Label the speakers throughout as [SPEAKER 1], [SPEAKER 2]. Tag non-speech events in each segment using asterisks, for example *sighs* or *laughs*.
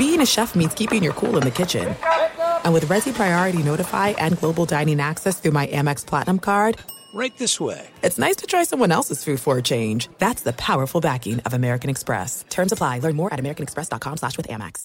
[SPEAKER 1] being a chef means keeping your cool in the kitchen. And with Resi Priority Notify and Global Dining Access through my Amex Platinum card,
[SPEAKER 2] Right this way.
[SPEAKER 1] it's nice to try someone else's food for a change. That's the powerful backing of American Express. Terms apply. Learn more at americanexpress.com slash with Amex.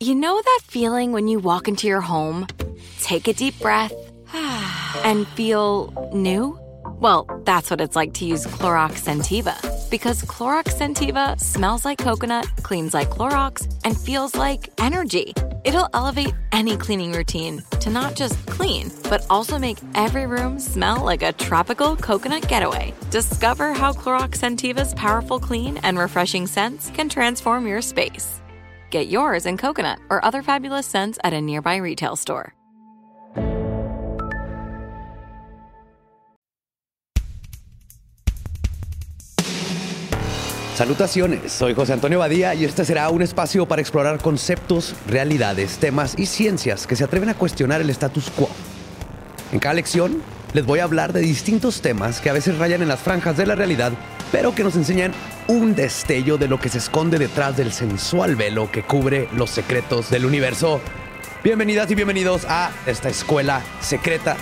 [SPEAKER 3] You know that feeling when you walk into your home, take a deep breath, *sighs* and feel new? Well, that's what it's like to use Clorox Sentiva. Because Clorox Sentiva smells like coconut, cleans like Clorox, and feels like energy. It'll elevate any cleaning routine to not just clean, but also make every room smell like a tropical coconut getaway. Discover how Clorox Sentiva's powerful clean and refreshing scents can transform your space. Get yours in coconut or other fabulous scents at a nearby retail store.
[SPEAKER 4] Salutaciones, soy José Antonio Badía y este será un espacio para explorar conceptos, realidades, temas y ciencias que se atreven a cuestionar el status quo. En cada lección les voy a hablar de distintos temas que a veces rayan en las franjas de la realidad, pero que nos enseñan un destello de lo que se esconde detrás del sensual velo que cubre los secretos del universo. Bienvenidas y bienvenidos a esta escuela secreta.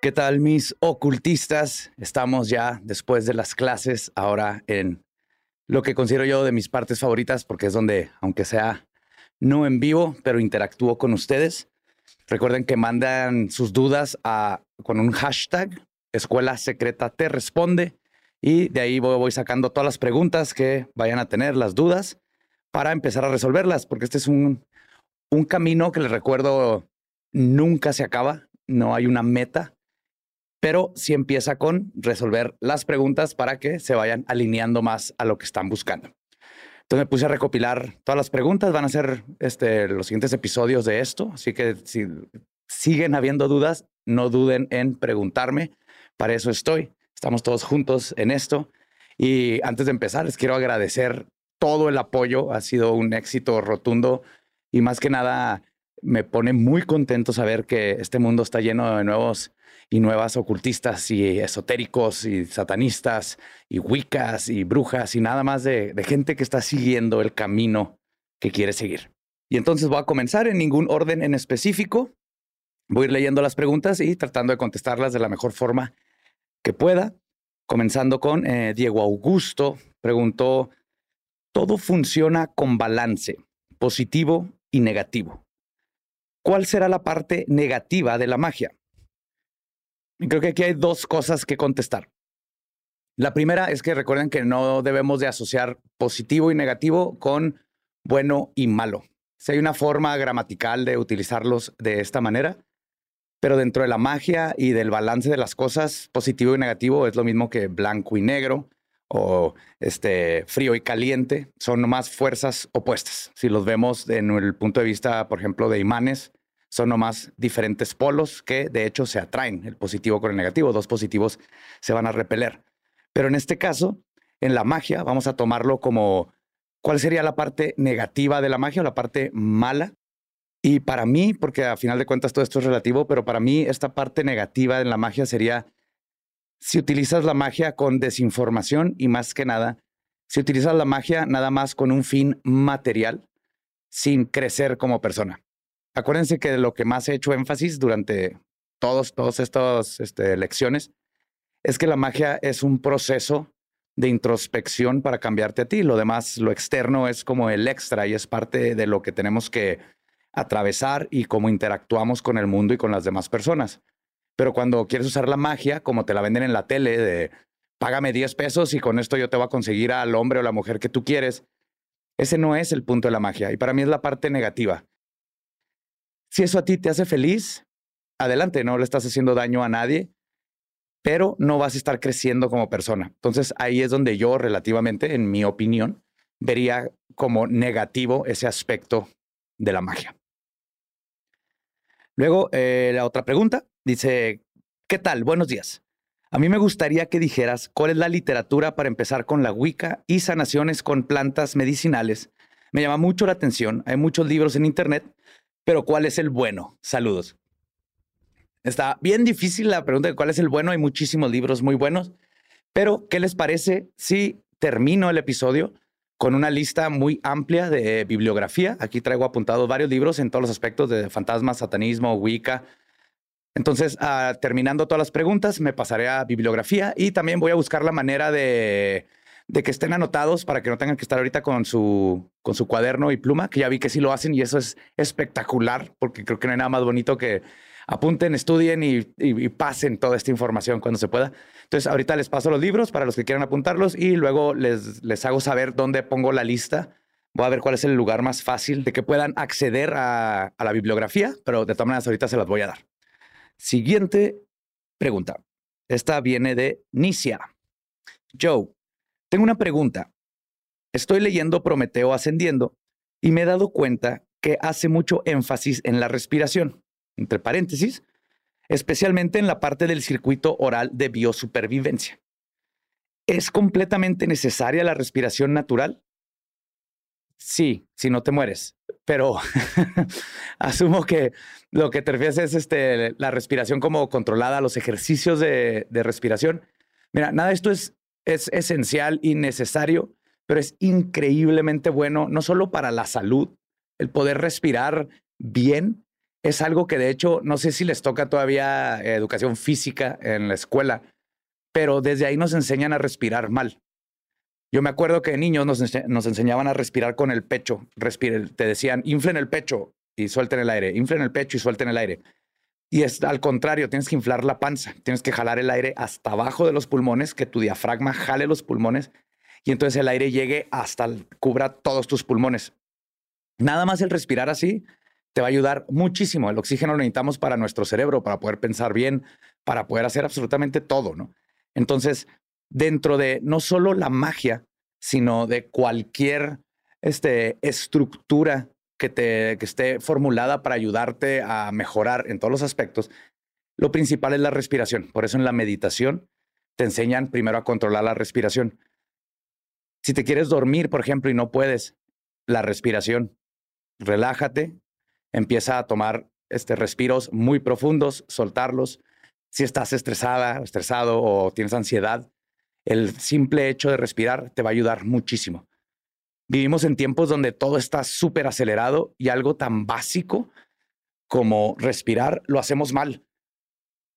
[SPEAKER 4] ¿Qué tal mis ocultistas? Estamos ya después de las clases, ahora en lo que considero yo de mis partes favoritas, porque es donde, aunque sea no en vivo, pero interactúo con ustedes. Recuerden que mandan sus dudas con un hashtag, Escuela Secreta Te Responde, y de ahí voy, sacando todas las preguntas que vayan a tener, las dudas, para empezar a resolverlas, porque este es un, un camino que les recuerdo nunca se acaba, no hay una meta, pero sí empieza con resolver las preguntas para que se vayan alineando más a lo que están buscando. Entonces me puse a recopilar todas las preguntas, van a ser este, los siguientes episodios de esto, así que si siguen habiendo dudas, no duden en preguntarme, para eso estoy, estamos todos juntos en esto. Y antes de empezar, les quiero agradecer todo el apoyo, ha sido un éxito rotundo y más que nada me pone muy contento saber que este mundo está lleno de nuevos y nuevas ocultistas y esotéricos y satanistas y wiccas y brujas y nada más de, gente que está siguiendo el camino que quiere seguir. Y entonces voy a comenzar en ningún orden en específico. Voy a ir leyendo las preguntas y tratando de contestarlas de la mejor forma que pueda. Comenzando con eh, Diego Augusto, preguntó, ¿todo funciona con balance, positivo y negativo? ¿Cuál será la parte negativa de la magia? Creo que aquí hay dos cosas que contestar. La primera es que recuerden que no debemos de asociar positivo y negativo con bueno y malo. Si hay una forma gramatical de utilizarlos de esta manera, pero dentro de la magia y del balance de las cosas, positivo y negativo es lo mismo que blanco y negro o este frío y caliente, son nomás fuerzas opuestas. Si los vemos en el punto de vista, por ejemplo, de imanes, son nomás diferentes polos que de hecho se atraen, el positivo con el negativo, dos positivos se van a repeler. Pero en este caso, en la magia, vamos a tomarlo como cuál sería la parte negativa de la magia o la parte mala. Y para mí, porque a final de cuentas todo esto es relativo, pero para mí esta parte negativa en la magia sería si utilizas la magia con desinformación y más que nada, si utilizas la magia nada más con un fin material, sin crecer como persona. Acuérdense que lo que más he hecho énfasis durante todos, todas estas este, lecciones es que la magia es un proceso de introspección para cambiarte a ti. Lo demás, lo externo es como el extra y es parte de lo que tenemos que atravesar y cómo interactuamos con el mundo y con las demás personas. Pero cuando quieres usar la magia, como te la venden en la tele, de págame 10 pesos y con esto yo te voy a conseguir al hombre o la mujer que tú quieres, ese no es el punto de la magia. Y para mí es la parte negativa. Si eso a ti te hace feliz, adelante, no le estás haciendo daño a nadie, pero no vas a estar creciendo como persona. Entonces ahí es donde yo relativamente, en mi opinión, vería como negativo ese aspecto de la magia. Luego, eh, la otra pregunta dice, ¿qué tal? Buenos días. A mí me gustaría que dijeras cuál es la literatura para empezar con la Wicca y sanaciones con plantas medicinales. Me llama mucho la atención. Hay muchos libros en Internet, pero ¿cuál es el bueno? Saludos. Está bien difícil la pregunta de cuál es el bueno. Hay muchísimos libros muy buenos, pero ¿qué les parece si termino el episodio con una lista muy amplia de bibliografía? Aquí traigo apuntados varios libros en todos los aspectos de fantasma, satanismo, Wicca, entonces, ah, terminando todas las preguntas, me pasaré a bibliografía y también voy a buscar la manera de, que estén anotados para que no tengan que estar ahorita con su, con su cuaderno y pluma, que ya vi que sí lo hacen y eso es espectacular, porque creo que no hay nada más bonito que apunten, estudien y, pasen toda esta información cuando se pueda. Entonces, ahorita les paso los libros para los que quieran apuntarlos y luego les, les hago saber dónde pongo la lista. Voy a ver cuál es el lugar más fácil de que puedan acceder a, a la bibliografía, pero de todas maneras ahorita se las voy a dar. Siguiente pregunta. Esta viene de Nicia. Joe, tengo una pregunta. Estoy leyendo Prometeo Ascendiendo y me he dado cuenta que hace mucho énfasis en la respiración, entre paréntesis, especialmente en la parte del circuito oral de biosupervivencia. ¿Es completamente necesaria la respiración natural? Sí, si no te mueres. Pero *laughs* asumo que lo que te refieres es este, la respiración como controlada, los ejercicios de, respiración. Mira, nada de esto es, es esencial y necesario, pero es increíblemente bueno, no solo para la salud, el poder respirar bien. Es algo que de hecho, no sé si les toca todavía educación física en la escuela, pero desde ahí nos enseñan a respirar mal. Yo me acuerdo que de niños nos, enseñaban a respirar con el pecho. te decían, inflen el pecho y suelten el aire, inflen el pecho y suelten el aire. Y es al contrario, tienes que inflar la panza, tienes que jalar el aire hasta abajo de los pulmones, que tu diafragma jale los pulmones y entonces el aire llegue hasta, cubra todos tus pulmones. Nada más el respirar así te va a ayudar muchísimo. El oxígeno lo necesitamos para nuestro cerebro, para poder pensar bien, para poder hacer absolutamente todo, ¿no? Entonces, dentro de no solo la magia, sino de cualquier este, estructura que, te, que esté formulada para ayudarte a mejorar en todos los aspectos, lo principal es la respiración. Por eso en la meditación te enseñan primero a controlar la respiración. Si te quieres dormir, por ejemplo, y no puedes, la respiración, relájate, empieza a tomar este, respiros muy profundos, soltarlos. Si estás estresada, estresado o tienes ansiedad, el simple hecho de respirar te va a ayudar muchísimo. Vivimos en tiempos donde todo está súper acelerado y algo tan básico como respirar lo hacemos mal.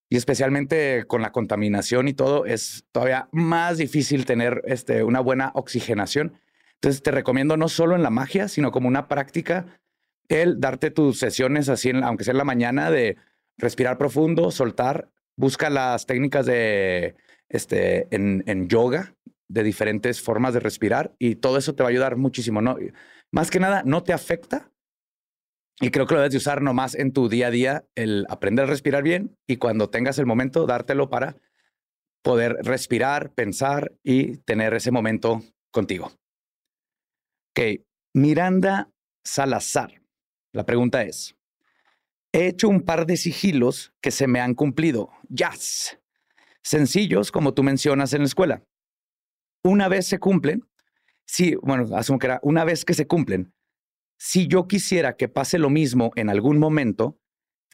[SPEAKER 4] Y especialmente con la contaminación y todo, es todavía más difícil tener este, una buena oxigenación. Entonces te recomiendo no solo en la magia, sino como una práctica, el darte tus sesiones así, aunque sea en la mañana, de respirar profundo, soltar. Busca las técnicas de este, en, en yoga, de diferentes formas de respirar y todo eso te va a ayudar muchísimo. ¿no? Más que nada, no te afecta y creo que lo debes de usar nomás en tu día a día, el aprender a respirar bien y cuando tengas el momento, dártelo para poder respirar, pensar y tener ese momento contigo. Ok, Miranda Salazar. La pregunta es, he hecho un par de sigilos que se me han cumplido. Yes sencillos, como tú mencionas en la escuela. Una vez se cumplen, sí, bueno, asumo que era una vez que se cumplen, si yo quisiera que pase lo mismo en algún momento,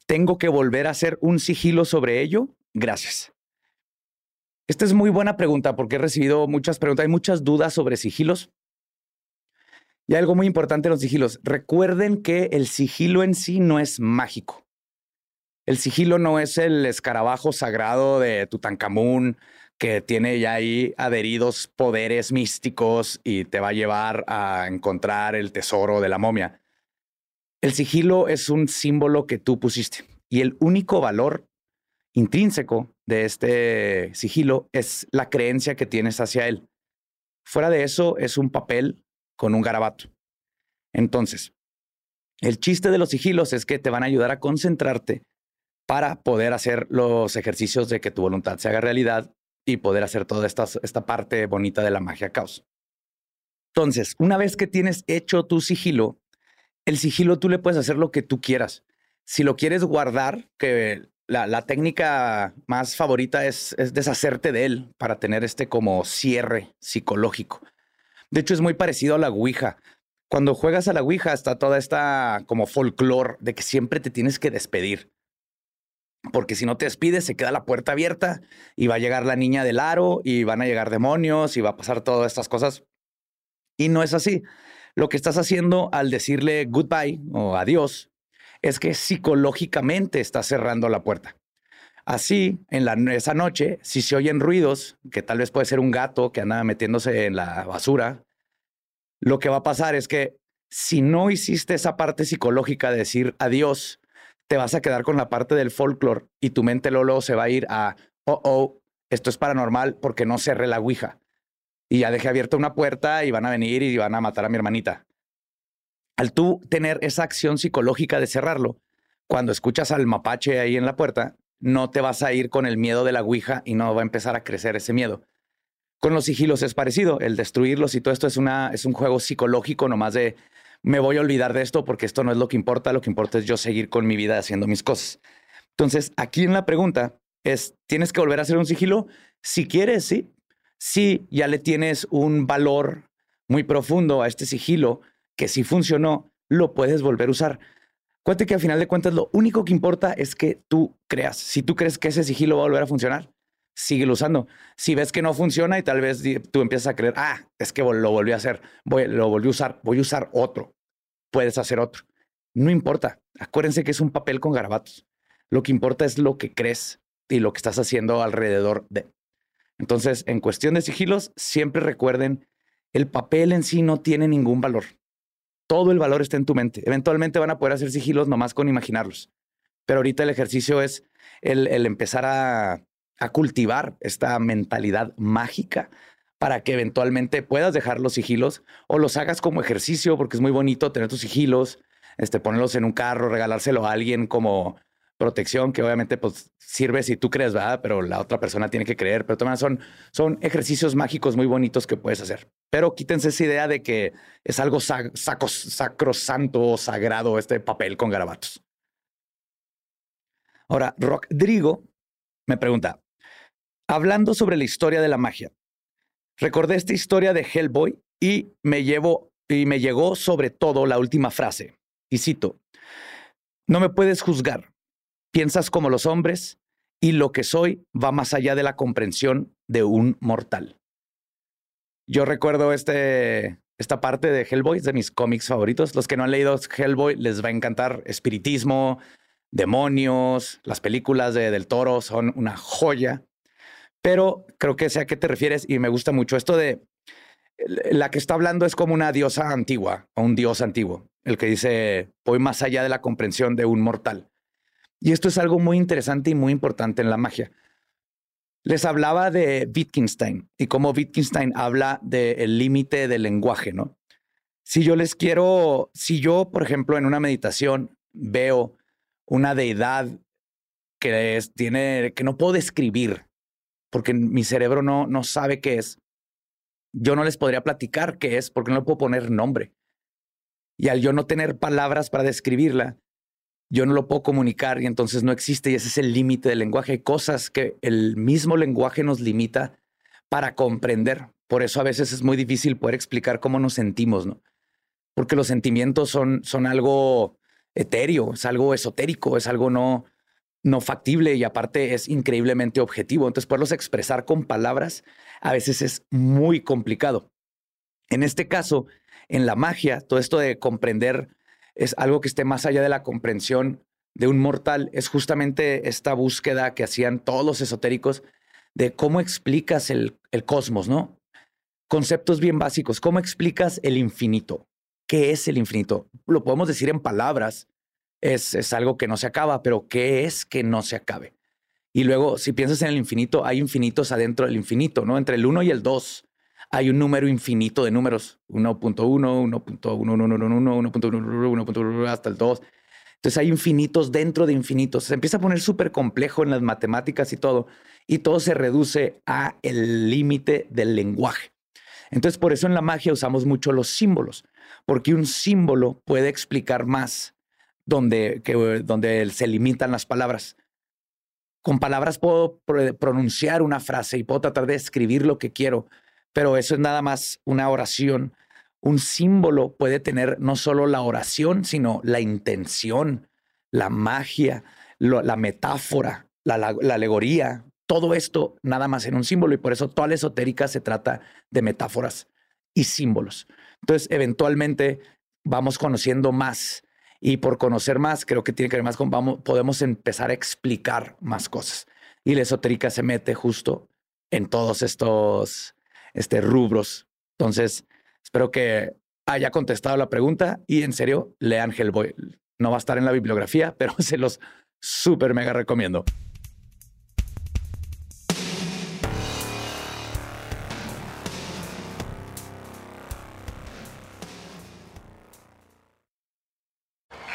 [SPEAKER 4] ¿tengo que volver a hacer un sigilo sobre ello? Gracias. Esta es muy buena pregunta porque he recibido muchas preguntas, hay muchas dudas sobre sigilos. Y algo muy importante en los sigilos, recuerden que el sigilo en sí no es mágico. El sigilo no es el escarabajo sagrado de Tutankamón que tiene ya ahí adheridos poderes místicos y te va a llevar a encontrar el tesoro de la momia. El sigilo es un símbolo que tú pusiste y el único valor intrínseco de este sigilo es la creencia que tienes hacia él. Fuera de eso es un papel con un garabato. Entonces, el chiste de los sigilos es que te van a ayudar a concentrarte para poder hacer los ejercicios de que tu voluntad se haga realidad y poder hacer toda esta, esta parte bonita de la magia caos. Entonces, una vez que tienes hecho tu sigilo, el sigilo tú le puedes hacer lo que tú quieras. Si lo quieres guardar, que la, técnica más favorita es, es, deshacerte de él para tener este como cierre psicológico. De hecho, es muy parecido a la Ouija. Cuando juegas a la Ouija está toda esta como folclore de que siempre te tienes que despedir. Porque si no te despides, se queda la puerta abierta y va a llegar la niña del aro y van a llegar demonios y va a pasar todas estas cosas. Y no es así. Lo que estás haciendo al decirle goodbye o adiós es que psicológicamente está cerrando la puerta. Así, en la, esa noche, si se oyen ruidos, que tal vez puede ser un gato que anda metiéndose en la basura, lo que va a pasar es que si no hiciste esa parte psicológica de decir adiós, te vas a quedar con la parte del folclore y tu mente luego, se va a ir a, oh, oh, esto es paranormal porque no cerré la ouija. Y ya dejé abierta una puerta y van a venir y van a matar a mi hermanita al tú tener esa acción psicológica de cerrarlo, cuando escuchas al mapache ahí en la puerta, no te vas a ir con el miedo de la Ouija y no va a empezar a crecer ese miedo. Con los sigilos es parecido, el destruirlos y todo esto es, una, es un juego psicológico nomás de me voy a olvidar de esto porque esto no es lo que importa, lo que importa es yo seguir con mi vida haciendo mis cosas. Entonces, aquí en la pregunta es, ¿tienes que volver a hacer un sigilo? Si quieres, sí. Si ya le tienes un valor muy profundo a este sigilo, que si funcionó, lo puedes volver a usar. Cuente que al final de cuentas lo único que importa es que tú creas. Si tú crees que ese sigilo va a volver a funcionar, síguelo usando. Si ves que no funciona y tal vez tú empiezas a creer, ah, es que lo volví a hacer, voy, lo volví a usar, voy a usar otro. Puedes hacer otro. No importa. Acuérdense que es un papel con garabatos. Lo que importa es lo que crees y lo que estás haciendo alrededor de. Entonces, en cuestión de sigilos, siempre recuerden, el papel en sí no tiene ningún valor todo el valor está en tu mente. Eventualmente van a poder hacer sigilos nomás con imaginarlos. Pero ahorita el ejercicio es el, empezar a, cultivar esta mentalidad mágica para que eventualmente puedas dejar los sigilos o los hagas como ejercicio, porque es muy bonito tener tus sigilos, este, ponerlos en un carro, regalárselo a alguien como protección, que obviamente pues, sirve si tú crees, ¿verdad? Pero la otra persona tiene que creer. Pero también son, son ejercicios mágicos muy bonitos que puedes hacer. Pero quítense esa idea de que es algo sacrosanto o sagrado este papel con garabatos. Ahora, Rodrigo me pregunta, hablando sobre la historia de la magia, recordé esta historia de Hellboy y me llevo y me llegó sobre todo la última frase. Y cito: No me puedes juzgar, piensas como los hombres y lo que soy va más allá de la comprensión de un mortal. Yo recuerdo este, esta parte de Hellboy, es de mis cómics favoritos. Los que no han leído Hellboy les va a encantar espiritismo, demonios, las películas de Del Toro son una joya. Pero creo que sé a qué te refieres y me gusta mucho esto de la que está hablando es como una diosa antigua o un dios antiguo, el que dice voy más allá de la comprensión de un mortal. Y esto es algo muy interesante y muy importante en la magia. Les hablaba de Wittgenstein y cómo Wittgenstein habla del límite del lenguaje, ¿no? Si yo les quiero, si yo, por ejemplo, en una meditación veo una deidad que es, tiene, que no puedo describir, porque mi cerebro no, no sabe qué es, yo no les podría platicar qué es porque no le puedo poner nombre. Y al yo no tener palabras para describirla, yo no lo puedo comunicar y entonces no existe y ese es el límite del lenguaje. Hay cosas que el mismo lenguaje nos limita para comprender. Por eso a veces es muy difícil poder explicar cómo nos sentimos, ¿no? Porque los sentimientos son, son algo etéreo, es algo esotérico, es algo no, no factible y aparte es increíblemente objetivo. Entonces, poderlos expresar con palabras a veces es muy complicado. En este caso, en la magia, todo esto de comprender es algo que esté más allá de la comprensión de un mortal, es justamente esta búsqueda que hacían todos los esotéricos de cómo explicas el, cosmos, ¿no? Conceptos bien básicos, ¿cómo explicas el infinito? ¿Qué es el infinito? Lo podemos decir en palabras, es, es algo que no se acaba, pero ¿qué es que no se acabe? Y luego, si piensas en el infinito, hay infinitos adentro del infinito, ¿no? Entre el 1 y el 2 hay un número infinito de números, 1.1, 1.1111, 1.1 hasta el 2. Entonces hay infinitos dentro de infinitos. Se empieza a poner súper complejo en las matemáticas y todo, y todo se reduce a el límite del lenguaje. Entonces, por eso en la magia usamos mucho los símbolos, porque un símbolo puede explicar más donde, que, donde se limitan las palabras. Con palabras puedo pronunciar una frase y puedo tratar de escribir lo que quiero, pero eso es nada más una oración. Un símbolo puede tener no solo la oración, sino la intención, la magia, la metáfora, la, alegoría, todo esto nada más en un símbolo y por eso toda la esotérica se trata de metáforas y símbolos. Entonces, eventualmente vamos conociendo más y por conocer más, creo que tiene que ver más con vamos, podemos empezar a explicar más cosas. Y la esotérica se mete justo en todos estos este, rubros. Entonces, espero que haya contestado la pregunta y en serio, lean Hellboy. No va a estar en la bibliografía, *laughs* pero se los súper mega recomiendo.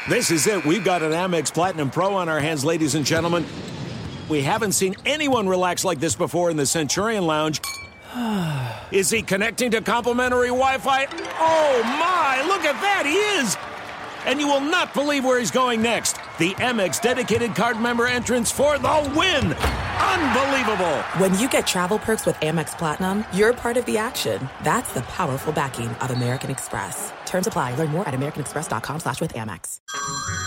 [SPEAKER 2] This is it. We've got an Amex Platinum Pro on our hands, ladies and gentlemen. We haven't seen anyone relax like this before in the Centurion Lounge. *sighs* Is he connecting to complimentary Wi Fi? Oh my, look at that! He is! And you will not believe where he's going next. The Amex dedicated card member entrance for the win! Unbelievable!
[SPEAKER 1] When you get travel perks with Amex Platinum, you're part of the action. That's the powerful backing of American Express. Terms apply. Learn more at americanexpress.com slash with Amex.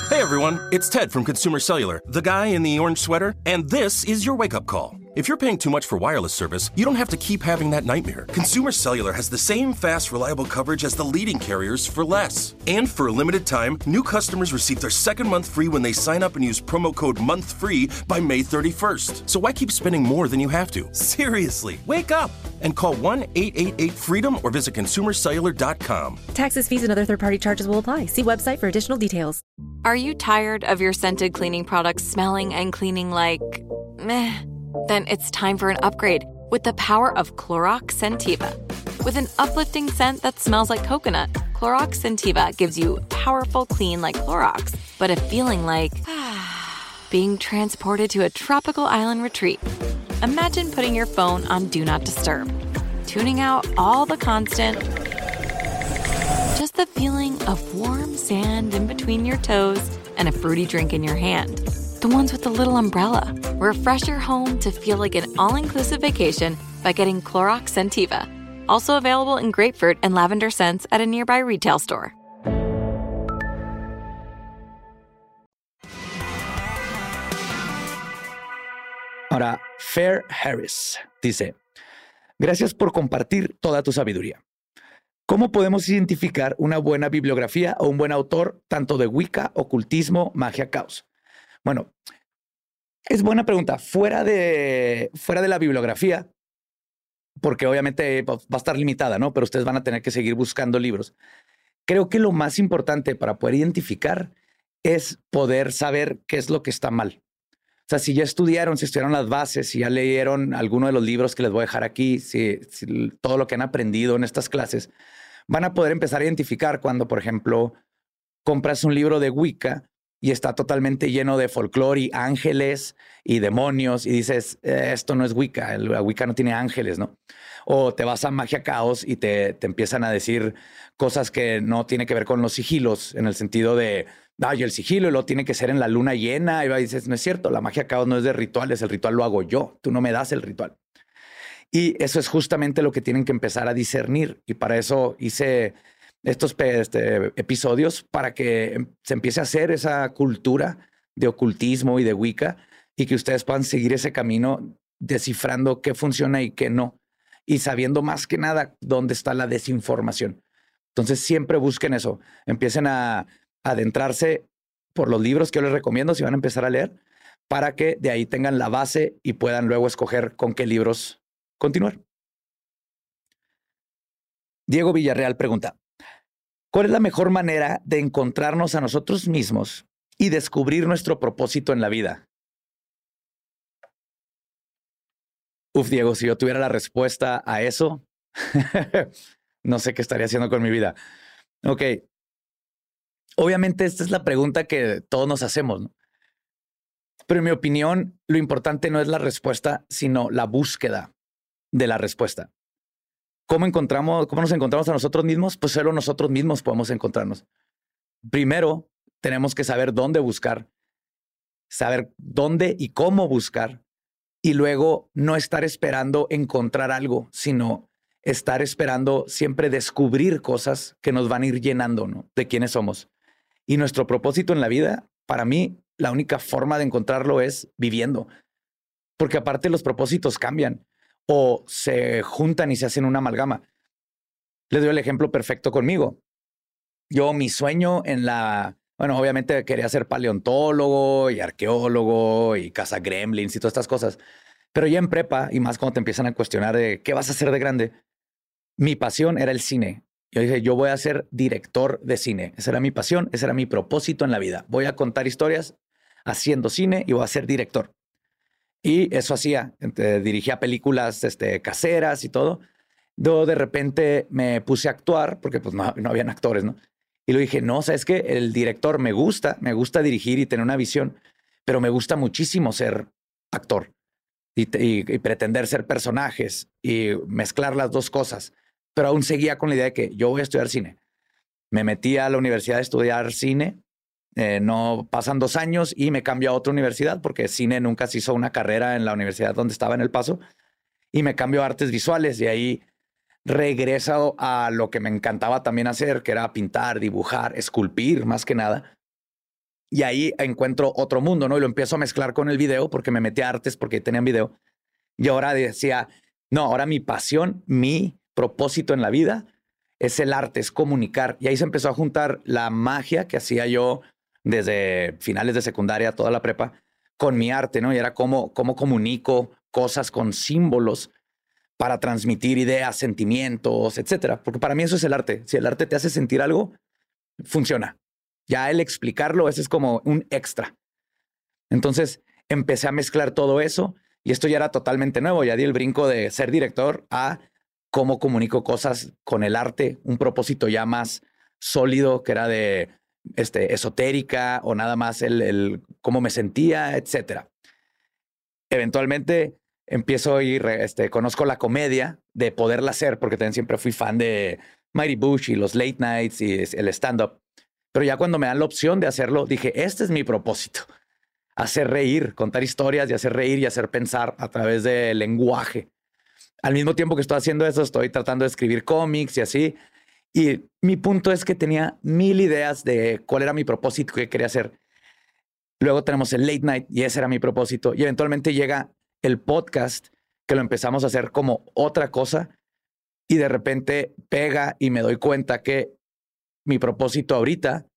[SPEAKER 5] Hey everyone, it's Ted from Consumer Cellular, the guy in the orange sweater, and this is your wake-up call. If you're paying too much for wireless service, you don't have to keep having that nightmare. Consumer Cellular has the same fast, reliable coverage as the leading carriers for less. And for a limited time, new customers receive their second month free when they sign up and use promo code MONTHFREE by May 31st. So why keep spending more than you have to? Seriously, wake up and call 1-888-FREEDOM or visit consumercellular.com.
[SPEAKER 6] Taxes, fees, and other third-party charges will apply. See website for additional details.
[SPEAKER 3] Are you tired of your scented cleaning products smelling and cleaning like meh? Then it's time for an upgrade with the power of Clorox Sentiva. With an uplifting scent that smells like coconut, Clorox Sentiva gives you powerful clean like Clorox, but a feeling like *sighs* being transported to a tropical island retreat. Imagine putting your phone on Do Not Disturb, tuning out all the constant, just the feeling of warm sand in between your toes and a fruity drink in your hand. The ones with the little umbrella. Refresh your home to feel like an all inclusive vacation by getting Clorox Sentiva. Also available in grapefruit and lavender scents at a nearby retail store.
[SPEAKER 4] Ahora, Fair Harris dice, gracias por compartir toda tu sabiduría. ¿Cómo podemos identificar una buena bibliografía o un buen autor, tanto de Wicca, ocultismo, magia, caos? Bueno, es buena pregunta. Fuera de, fuera de la bibliografía, porque obviamente va a estar limitada, ¿no? Pero ustedes van a tener que seguir buscando libros. Creo que lo más importante para poder identificar es poder saber qué es lo que está mal. O sea, si ya estudiaron, si estudiaron las bases, si ya leyeron alguno de los libros que les voy a dejar aquí, si, todo lo que han aprendido en estas clases, van a poder empezar a identificar cuando, por ejemplo, compras un libro de Wicca y está totalmente lleno de folclore y ángeles y demonios y dices, eh, esto no es Wicca, la Wicca no tiene ángeles, ¿no? O te vas a Magia Caos y te, te empiezan a decir cosas que no tienen que ver con los sigilos, en el sentido de ay, el sigilo lo tiene que ser en la luna llena. Y y dices, no es cierto, la magia caos no es de rituales, el ritual lo hago yo, tú no me das el ritual. Y eso es justamente lo que tienen que empezar a discernir. Y para eso hice estos este, episodios para que se empiece a hacer esa cultura de ocultismo y de Wicca y que ustedes puedan seguir ese camino descifrando qué funciona y qué no. Y sabiendo más que nada dónde está la desinformación. Entonces siempre busquen eso. Empiecen a adentrarse por los libros que yo les recomiendo si van a empezar a leer, para que de ahí tengan la base y puedan luego escoger con qué libros continuar. Diego Villarreal pregunta, ¿cuál es la mejor manera de encontrarnos a nosotros mismos y descubrir nuestro propósito en la vida? Uf, Diego, si yo tuviera la respuesta a eso, *laughs* no sé qué estaría haciendo con mi vida. Ok, Obviamente esta es la pregunta que todos nos hacemos, ¿no? Pero en mi opinión, lo importante no es la respuesta, sino la búsqueda de la respuesta. ¿Cómo encontramos, cómo nos encontramos a nosotros mismos? Pues solo nosotros mismos podemos encontrarnos. Primero, tenemos que saber dónde buscar, saber dónde y cómo buscar, y luego no estar esperando encontrar algo, sino estar esperando siempre descubrir cosas que nos van a ir llenando ¿no? de quiénes somos. Y nuestro propósito en la vida, para mí, la única forma de encontrarlo es viviendo. Porque aparte los propósitos cambian o se juntan y se hacen una amalgama. Les doy el ejemplo perfecto conmigo. Yo, mi sueño en la, bueno, obviamente quería ser paleontólogo y arqueólogo y casa gremlins y todas estas cosas. Pero ya en prepa, y más cuando te empiezan a cuestionar de qué vas a hacer de grande, mi pasión era el cine. Yo dije, yo voy a ser director de cine. Esa era mi pasión, ese era mi propósito en la vida. Voy a contar historias haciendo cine y voy a ser director. Y eso hacía, dirigía películas este, caseras y todo. Yo de repente me puse a actuar porque pues no, no habían actores, ¿no? Y lo dije, no, sabes que el director me gusta, me gusta dirigir y tener una visión, pero me gusta muchísimo ser actor y, y pretender ser personajes y mezclar las dos cosas pero aún seguía con la idea de que yo voy a estudiar cine. Me metí a la universidad a estudiar cine. Eh, no pasan dos años y me cambio a otra universidad porque cine nunca se hizo una carrera en la universidad donde estaba en El Paso y me cambio a artes visuales y ahí regreso a lo que me encantaba también hacer, que era pintar, dibujar, esculpir más que nada. Y ahí encuentro otro mundo, ¿no? Y lo empiezo a mezclar con el video porque me metí a artes porque tenían video. Y ahora decía, no, ahora mi pasión, mi propósito en la vida es el arte, es comunicar. Y ahí se empezó a juntar la magia que hacía yo desde finales de secundaria, toda la prepa, con mi arte, ¿no? Y era cómo, cómo comunico cosas con símbolos para transmitir ideas, sentimientos, etcétera. Porque para mí eso es el arte. Si el arte te hace sentir algo, funciona. Ya el explicarlo, ese es como un extra. Entonces empecé a mezclar todo eso y esto ya era totalmente nuevo. Ya di el brinco de ser director a cómo comunico cosas con el arte, un propósito ya más sólido que era de este, esotérica o nada más el, el cómo me sentía, etcétera. Eventualmente empiezo a ir, este, conozco la comedia de poderla hacer, porque también siempre fui fan de Mighty Bush y los late nights y el stand-up. Pero ya cuando me dan la opción de hacerlo, dije, este es mi propósito. Hacer reír, contar historias y hacer reír y hacer pensar a través del lenguaje. Al mismo tiempo que estoy haciendo eso, estoy tratando de escribir cómics y así. Y mi punto es que tenía mil ideas de cuál era mi propósito, qué quería hacer. Luego tenemos el late night y ese era mi propósito. Y eventualmente llega el podcast que lo empezamos a hacer como otra cosa y de repente pega y me doy cuenta que mi propósito ahorita,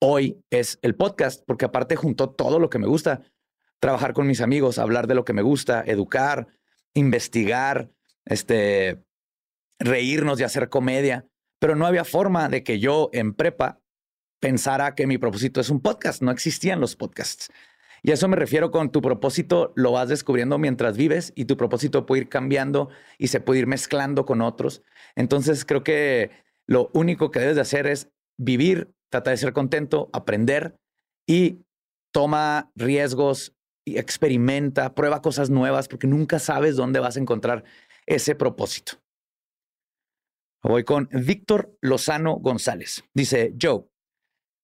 [SPEAKER 4] hoy, es el podcast, porque aparte juntó todo lo que me gusta. Trabajar con mis amigos, hablar de lo que me gusta, educar, investigar, este, reírnos y hacer comedia, pero no había forma de que yo en prepa pensara que mi propósito es un podcast. No existían los podcasts. Y a eso me refiero con tu propósito, lo vas descubriendo mientras vives y tu propósito puede ir cambiando y se puede ir mezclando con otros. Entonces creo que lo único que debes de hacer es vivir, trata de ser contento, aprender y toma riesgos, y experimenta, prueba cosas nuevas, porque nunca sabes dónde vas a encontrar ese propósito. Voy con Víctor Lozano González. Dice, Joe,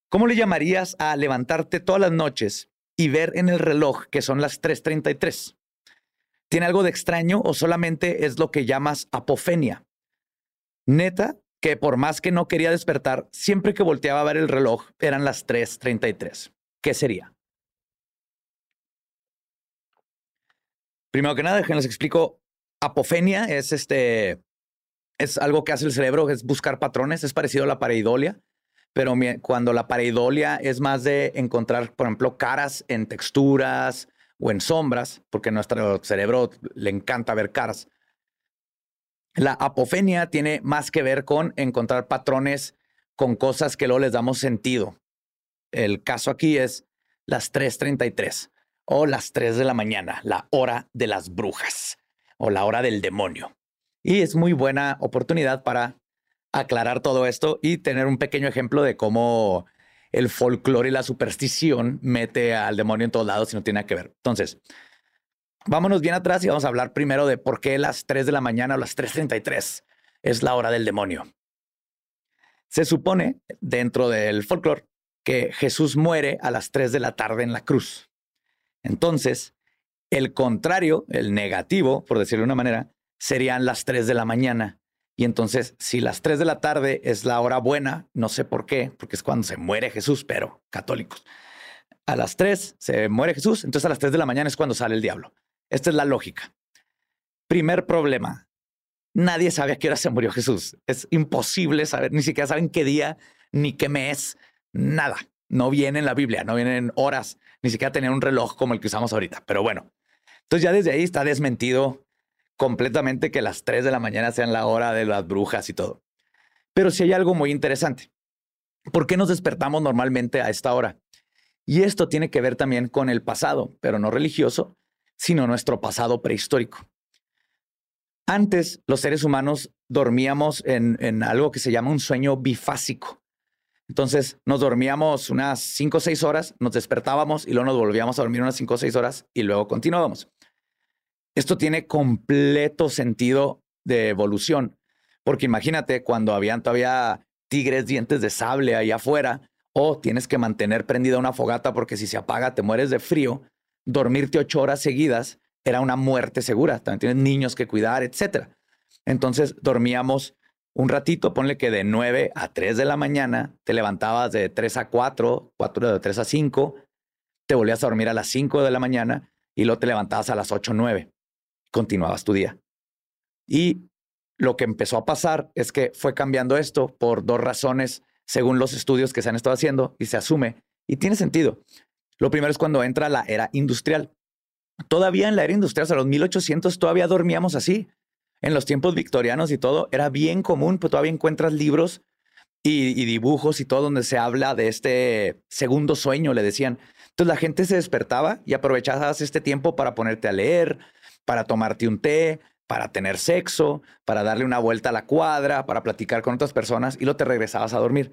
[SPEAKER 4] ¿cómo le llamarías a levantarte todas las noches y ver en el reloj que son las 3.33? ¿Tiene algo de extraño o solamente es lo que llamas apofenia? Neta, que por más que no quería despertar, siempre que volteaba a ver el reloj eran las 3.33. ¿Qué sería? Primero que nada, déjenles explico. Apofenia es este, es algo que hace el cerebro, es buscar patrones, es parecido a la pareidolia, pero cuando la pareidolia es más de encontrar, por ejemplo, caras en texturas o en sombras, porque a nuestro cerebro le encanta ver caras. La apofenia tiene más que ver con encontrar patrones con cosas que luego les damos sentido. El caso aquí es las 333 o las 3 de la mañana, la hora de las brujas o la hora del demonio. Y es muy buena oportunidad para aclarar todo esto y tener un pequeño ejemplo de cómo el folclore y la superstición mete al demonio en todos lados y no tiene nada que ver. Entonces, vámonos bien atrás y vamos a hablar primero de por qué las 3 de la mañana o las 3.33 es la hora del demonio. Se supone, dentro del folclore, que Jesús muere a las 3 de la tarde en la cruz. Entonces, el contrario, el negativo, por decirlo de una manera, serían las 3 de la mañana. Y entonces, si las 3 de la tarde es la hora buena, no sé por qué, porque es cuando se muere Jesús, pero católicos. A las 3 se muere Jesús, entonces a las 3 de la mañana es cuando sale el diablo. Esta es la lógica. Primer problema. Nadie sabe a qué hora se murió Jesús. Es imposible saber, ni siquiera saben qué día, ni qué mes, nada. No viene en la Biblia, no vienen horas, ni siquiera tenían un reloj como el que usamos ahorita. Pero bueno, entonces ya desde ahí está desmentido completamente que las 3 de la mañana sean la hora de las brujas y todo. Pero sí hay algo muy interesante. ¿Por qué nos despertamos normalmente a esta hora? Y esto tiene que ver también con el pasado, pero no religioso, sino nuestro pasado prehistórico. Antes, los seres humanos dormíamos en, algo que se llama un sueño bifásico. Entonces, nos dormíamos unas 5 o 6 horas, nos despertábamos y luego nos volvíamos a dormir unas 5 o 6 horas y luego continuábamos. Esto tiene completo sentido de evolución, porque imagínate cuando habían todavía tigres dientes de sable ahí afuera, o tienes que mantener prendida una fogata porque si se apaga te mueres de frío, dormirte ocho horas seguidas era una muerte segura. También tienes niños que cuidar, etcétera. Entonces dormíamos un ratito, ponle que de 9 a 3 de la mañana, te levantabas de 3 a 4, 4 de 3 a 5, te volvías a dormir a las 5 de la mañana y luego te levantabas a las 8 o 9. Continuabas tu día. Y lo que empezó a pasar es que fue cambiando esto por dos razones según los estudios que se han estado haciendo y se asume. Y tiene sentido. Lo primero es cuando entra la era industrial. Todavía en la era industrial, a los 1800, todavía dormíamos así. En los tiempos victorianos y todo, era bien común, pues todavía encuentras libros y, dibujos y todo donde se habla de este segundo sueño, le decían. Entonces la gente se despertaba y aprovechabas este tiempo para ponerte a leer, para tomarte un té, para tener sexo, para darle una vuelta a la cuadra, para platicar con otras personas y luego te regresabas a dormir.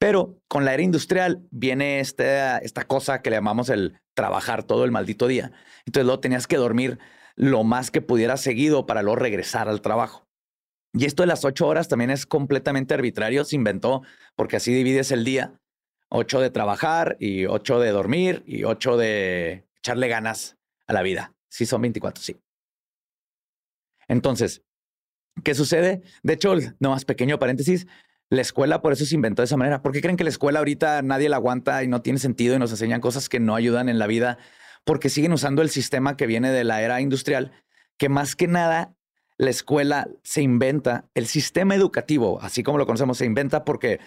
[SPEAKER 4] Pero con la era industrial viene esta, esta cosa que le llamamos el trabajar todo el maldito día. Entonces luego tenías que dormir lo más que pudieras seguido para luego regresar al trabajo. Y esto de las ocho horas también es completamente arbitrario, se inventó porque así divides el día. Ocho de trabajar y ocho de dormir y ocho de echarle ganas a la vida. Sí, son 24, sí. Entonces, ¿qué sucede? De hecho, no más pequeño paréntesis, la escuela por eso se inventó de esa manera. ¿Por qué creen que la escuela ahorita nadie la aguanta y no tiene sentido y nos enseñan cosas que no ayudan en la vida? Porque siguen usando el sistema que viene de la era industrial, que más que nada la escuela se inventa, el sistema educativo, así como lo conocemos, se inventa porque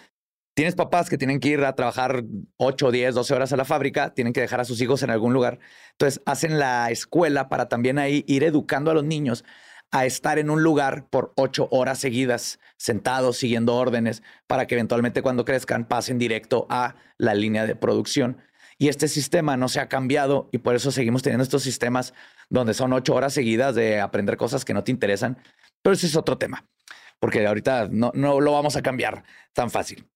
[SPEAKER 4] tienes papás que tienen que ir a trabajar 8, 10, 12 horas a la fábrica, tienen que dejar a sus hijos en algún lugar. Entonces hacen la escuela para también ahí ir educando a los niños a estar en un lugar por ocho horas seguidas, sentados, siguiendo órdenes, para que eventualmente cuando crezcan pasen directo a la línea de producción. Y este sistema no se ha cambiado y por eso seguimos teniendo estos sistemas donde son ocho horas seguidas de aprender cosas que no te interesan. Pero ese es otro tema, porque ahorita no, no lo vamos a cambiar tan fácil.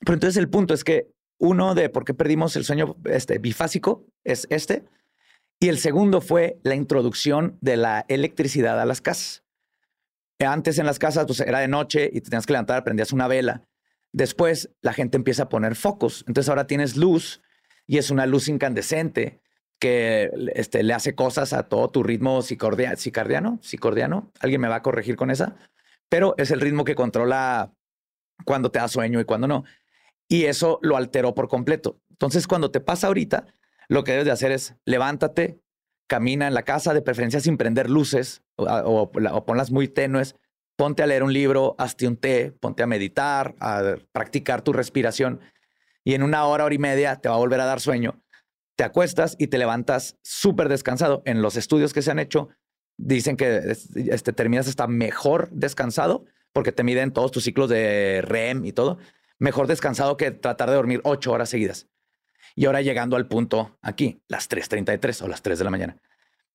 [SPEAKER 4] Pero entonces el punto es que uno de por qué perdimos el sueño este, bifásico es este, y el segundo fue la introducción de la electricidad a las casas. Antes en las casas pues, era de noche y te tenías que levantar, prendías una vela. Después la gente empieza a poner focos. Entonces ahora tienes luz y es una luz incandescente que este, le hace cosas a todo tu ritmo cicardiano, cicordiano. Alguien me va a corregir con esa, pero es el ritmo que controla cuando te da sueño y cuando no. Y eso lo alteró por completo. Entonces, cuando te pasa ahorita, lo que debes de hacer es levántate, camina en la casa, de preferencia sin prender luces o, ponlas muy tenues, ponte a leer un libro, hazte un té, ponte a meditar, a practicar tu respiración y en una hora, hora y media te va a volver a dar sueño. Te acuestas y te levantas súper descansado. En los estudios que se han hecho, dicen que este, terminas hasta mejor descansado porque te miden todos tus ciclos de REM y todo. Mejor descansado que tratar de dormir ocho horas seguidas. Y ahora llegando al punto aquí, las 3.33 o las 3 de la mañana.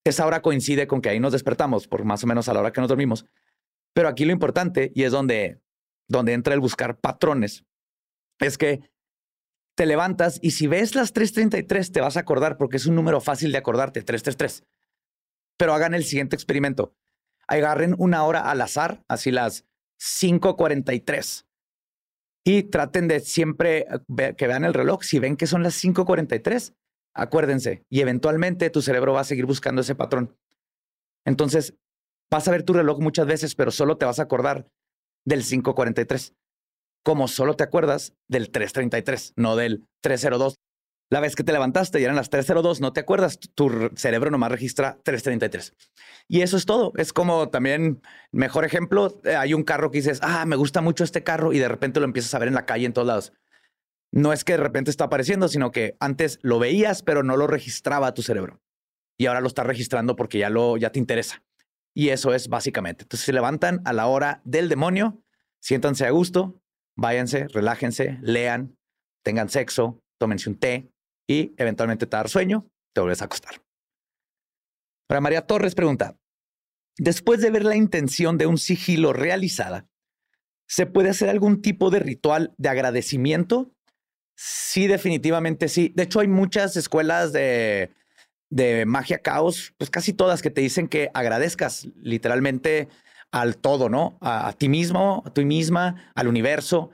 [SPEAKER 4] Esa hora coincide con que ahí nos despertamos por más o menos a la hora que nos dormimos. Pero aquí lo importante, y es donde, donde entra el buscar patrones, es que te levantas y si ves las 3.33 te vas a acordar porque es un número fácil de acordarte, 333. Pero hagan el siguiente experimento. Agarren una hora al azar, así las 5.43. Y traten de siempre eh, que vean el reloj. Si ven que son las 5.43, acuérdense. Y eventualmente tu cerebro va a seguir buscando ese patrón. Entonces, vas a ver tu reloj muchas veces, pero solo te vas a acordar del 5.43. Como solo te acuerdas del 3.33, no del 3.02. La vez que te levantaste y eran las 3.02, no te acuerdas, tu cerebro nomás registra 3.33. Y eso es todo. Es como también, mejor ejemplo, eh, hay un carro que dices, ah, me gusta mucho este carro y de repente lo empiezas a ver en la calle en todos lados. No es que de repente está apareciendo, sino que antes lo veías, pero no lo registraba tu cerebro. Y ahora lo está registrando porque ya, lo, ya te interesa. Y eso es básicamente. Entonces se levantan a la hora del demonio, siéntanse a gusto, váyanse, relájense, lean, tengan sexo, tómense un té, y eventualmente te sueño, te vuelves a acostar. Para María Torres pregunta, después de ver la intención de un sigilo realizada, ¿se puede hacer algún tipo de ritual de agradecimiento? Sí, definitivamente sí. De hecho, hay muchas escuelas de, de magia caos, pues casi todas que te dicen que agradezcas literalmente al todo, ¿no? A, a ti mismo, a ti misma, al universo.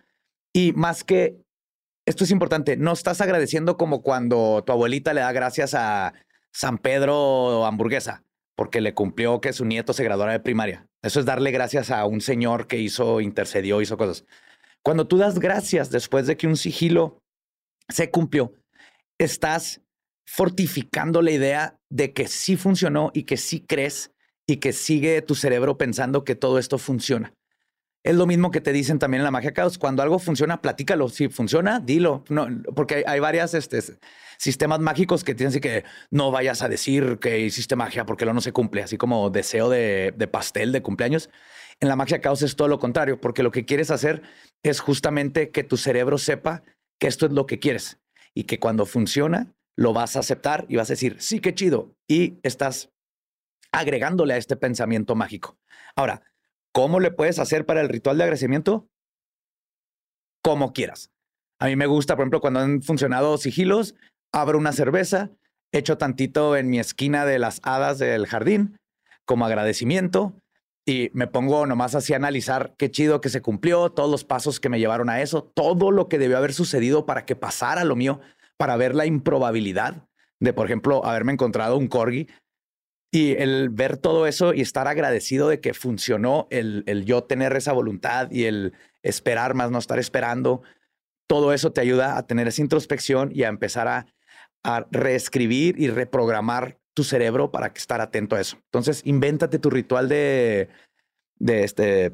[SPEAKER 4] Y más que esto es importante, no estás agradeciendo como cuando tu abuelita le da gracias a San Pedro hamburguesa porque le cumplió que su nieto se graduara de primaria. Eso es darle gracias a un señor que hizo, intercedió, hizo cosas. Cuando tú das gracias después de que un sigilo se cumplió, estás fortificando la idea de que sí funcionó y que sí crees y que sigue tu cerebro pensando que todo esto funciona. Es lo mismo que te dicen también en la magia caos. Cuando algo funciona, platícalo. Si funciona, dilo. No, porque hay, varios este, sistemas mágicos que tienen así que no vayas a decir que hiciste magia porque lo no se cumple, así como deseo de, de pastel de cumpleaños. En la magia caos es todo lo contrario, porque lo que quieres hacer es justamente que tu cerebro sepa que esto es lo que quieres y que cuando funciona lo vas a aceptar y vas a decir, sí, qué chido. Y estás agregándole a este pensamiento mágico. Ahora, ¿Cómo le puedes hacer para el ritual de agradecimiento? Como quieras. A mí me gusta, por ejemplo, cuando han funcionado sigilos, abro una cerveza, echo tantito en mi esquina de las hadas del jardín como agradecimiento y me pongo nomás así a analizar qué chido que se cumplió, todos los pasos que me llevaron a eso, todo lo que debió haber sucedido para que pasara lo mío, para ver la improbabilidad de, por ejemplo, haberme encontrado un corgi y el ver todo eso y estar agradecido de que funcionó, el, el, yo tener esa voluntad y el esperar más, no estar esperando, todo eso te ayuda a tener esa introspección y a empezar a, a reescribir y reprogramar tu cerebro para que estar atento a eso. Entonces, invéntate tu ritual de, de este,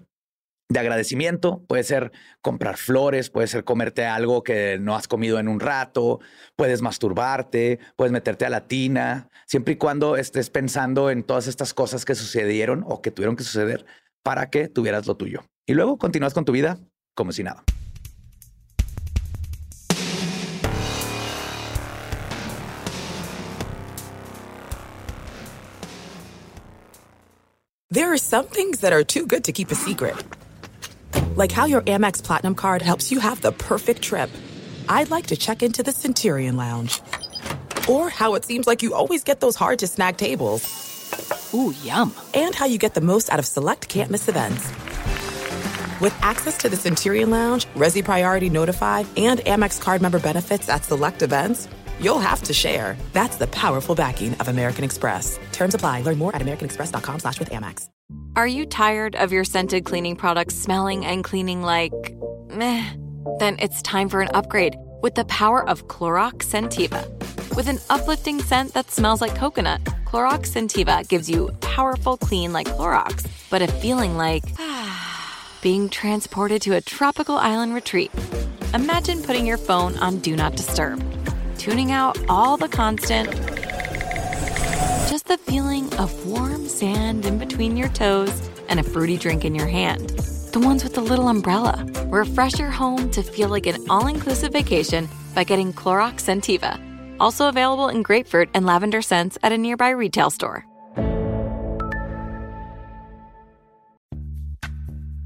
[SPEAKER 4] de agradecimiento. Puede ser comprar flores, puede ser comerte algo que no has comido en un rato, puedes masturbarte, puedes meterte a la tina, siempre y cuando estés pensando en todas estas cosas que sucedieron o que tuvieron que suceder para que tuvieras lo tuyo. Y luego continúas con tu vida como si nada.
[SPEAKER 1] There are some things that are too good to keep a secret. Like how your Amex Platinum card helps you have the perfect trip. I'd like to check into the Centurion Lounge. Or how it seems like you always get those hard to snag tables.
[SPEAKER 7] Ooh, yum.
[SPEAKER 1] And how you get the most out of select can't miss events. With access to the Centurion Lounge, Resi Priority Notify, and Amex card member benefits at select events, you'll have to share. That's the powerful backing of American Express. Terms apply. Learn more at americanexpress.com slash with Amex.
[SPEAKER 3] Are you tired of your scented cleaning products smelling and cleaning like meh? Then it's time for an upgrade with the power of Clorox Sentiva. With an uplifting scent that smells like coconut, Clorox Sentiva gives you powerful clean like Clorox, but a feeling like *sighs* being transported to a tropical island retreat. Imagine putting your phone on Do Not Disturb, tuning out all the constant just the feeling of warm sand in between your toes and a fruity drink in your hand. The ones with the little umbrella. Refresh your home to feel like an all inclusive vacation by getting Clorox Sentiva. Also available in grapefruit and lavender scents at a nearby retail store.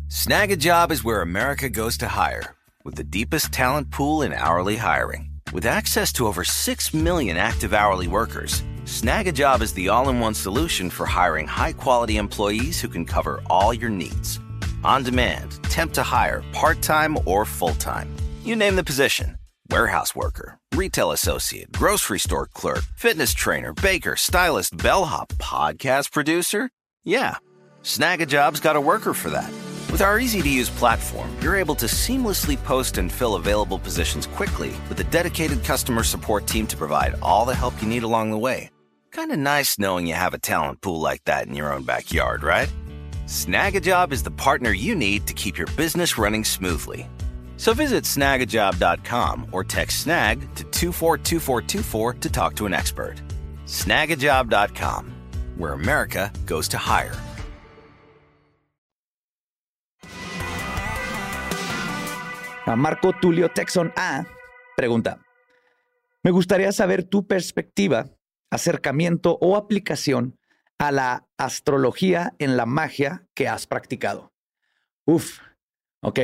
[SPEAKER 8] Snag a job is where America goes to hire, with the deepest talent pool in hourly hiring. With access to over 6 million active hourly workers, Snagajob is the all in one solution for hiring high quality employees who can cover all your needs On demand, temp to hire, part time or full time. You name the position warehouse worker, retail associate, grocery store clerk, fitness trainer, baker, stylist, bellhop, podcast producer. Yeah, Snagajob's got a worker for that. With our easy to use platform, you're able to seamlessly post and fill available positions quickly with a dedicated customer support team to provide all the help you need along the way. Kind of nice knowing you have a talent pool like that in your own backyard, right? Snagajob is the partner you need to keep your business running smoothly. So visit snagajob.com or text snag to 242424 to talk to an expert. Snagajob.com, where America goes to hire.
[SPEAKER 4] A Marco Tulio Texon A pregunta: Me gustaría saber tu perspectiva, acercamiento o aplicación a la astrología en la magia que has practicado. Uf, ok.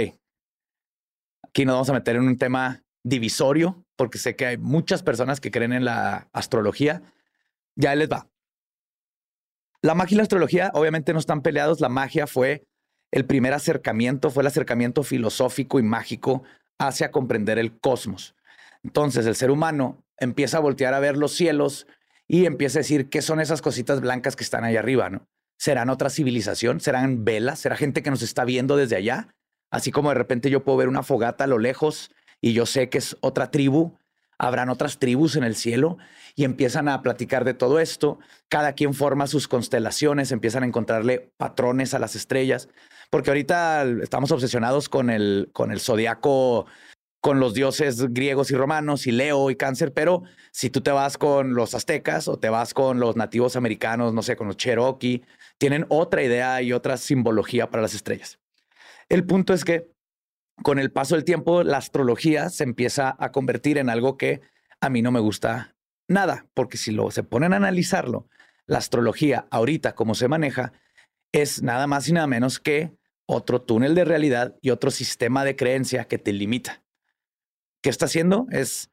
[SPEAKER 4] Aquí nos vamos a meter en un tema divisorio, porque sé que hay muchas personas que creen en la astrología. Ya les va. La magia y la astrología obviamente no están peleados. La magia fue el primer acercamiento, fue el acercamiento filosófico y mágico hacia comprender el cosmos. Entonces el ser humano empieza a voltear a ver los cielos y empieza a decir qué son esas cositas blancas que están ahí arriba, ¿no? ¿Serán otra civilización? ¿Serán velas? ¿Será gente que nos está viendo desde allá? Así como de repente yo puedo ver una fogata a lo lejos y yo sé que es otra tribu, habrán otras tribus en el cielo y empiezan a platicar de todo esto. Cada quien forma sus constelaciones, empiezan a encontrarle patrones a las estrellas, porque ahorita estamos obsesionados con el, con el zodiaco, con los dioses griegos y romanos y Leo y Cáncer, pero si tú te vas con los aztecas o te vas con los nativos americanos, no sé, con los Cherokee, tienen otra idea y otra simbología para las estrellas. El punto es que con el paso del tiempo, la astrología se empieza a convertir en algo que a mí no me gusta nada, porque si lo se ponen a analizarlo, la astrología ahorita como se maneja es nada más y nada menos que otro túnel de realidad y otro sistema de creencia que te limita. ¿Qué está haciendo? Es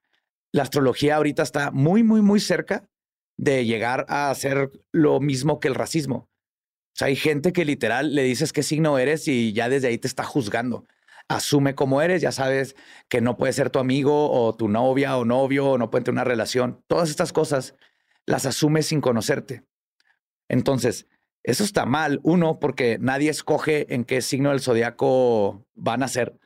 [SPEAKER 4] la astrología ahorita está muy, muy, muy cerca de llegar a hacer lo mismo que el racismo. O sea, hay gente que literal le dices qué signo eres y ya desde ahí te está juzgando asume cómo eres, ya sabes que no puede ser tu amigo o tu novia o novio o no puede tener una relación. Todas estas cosas las asumes sin conocerte. Entonces, eso está mal. Uno, porque nadie escoge en qué signo del zodiaco van a ser.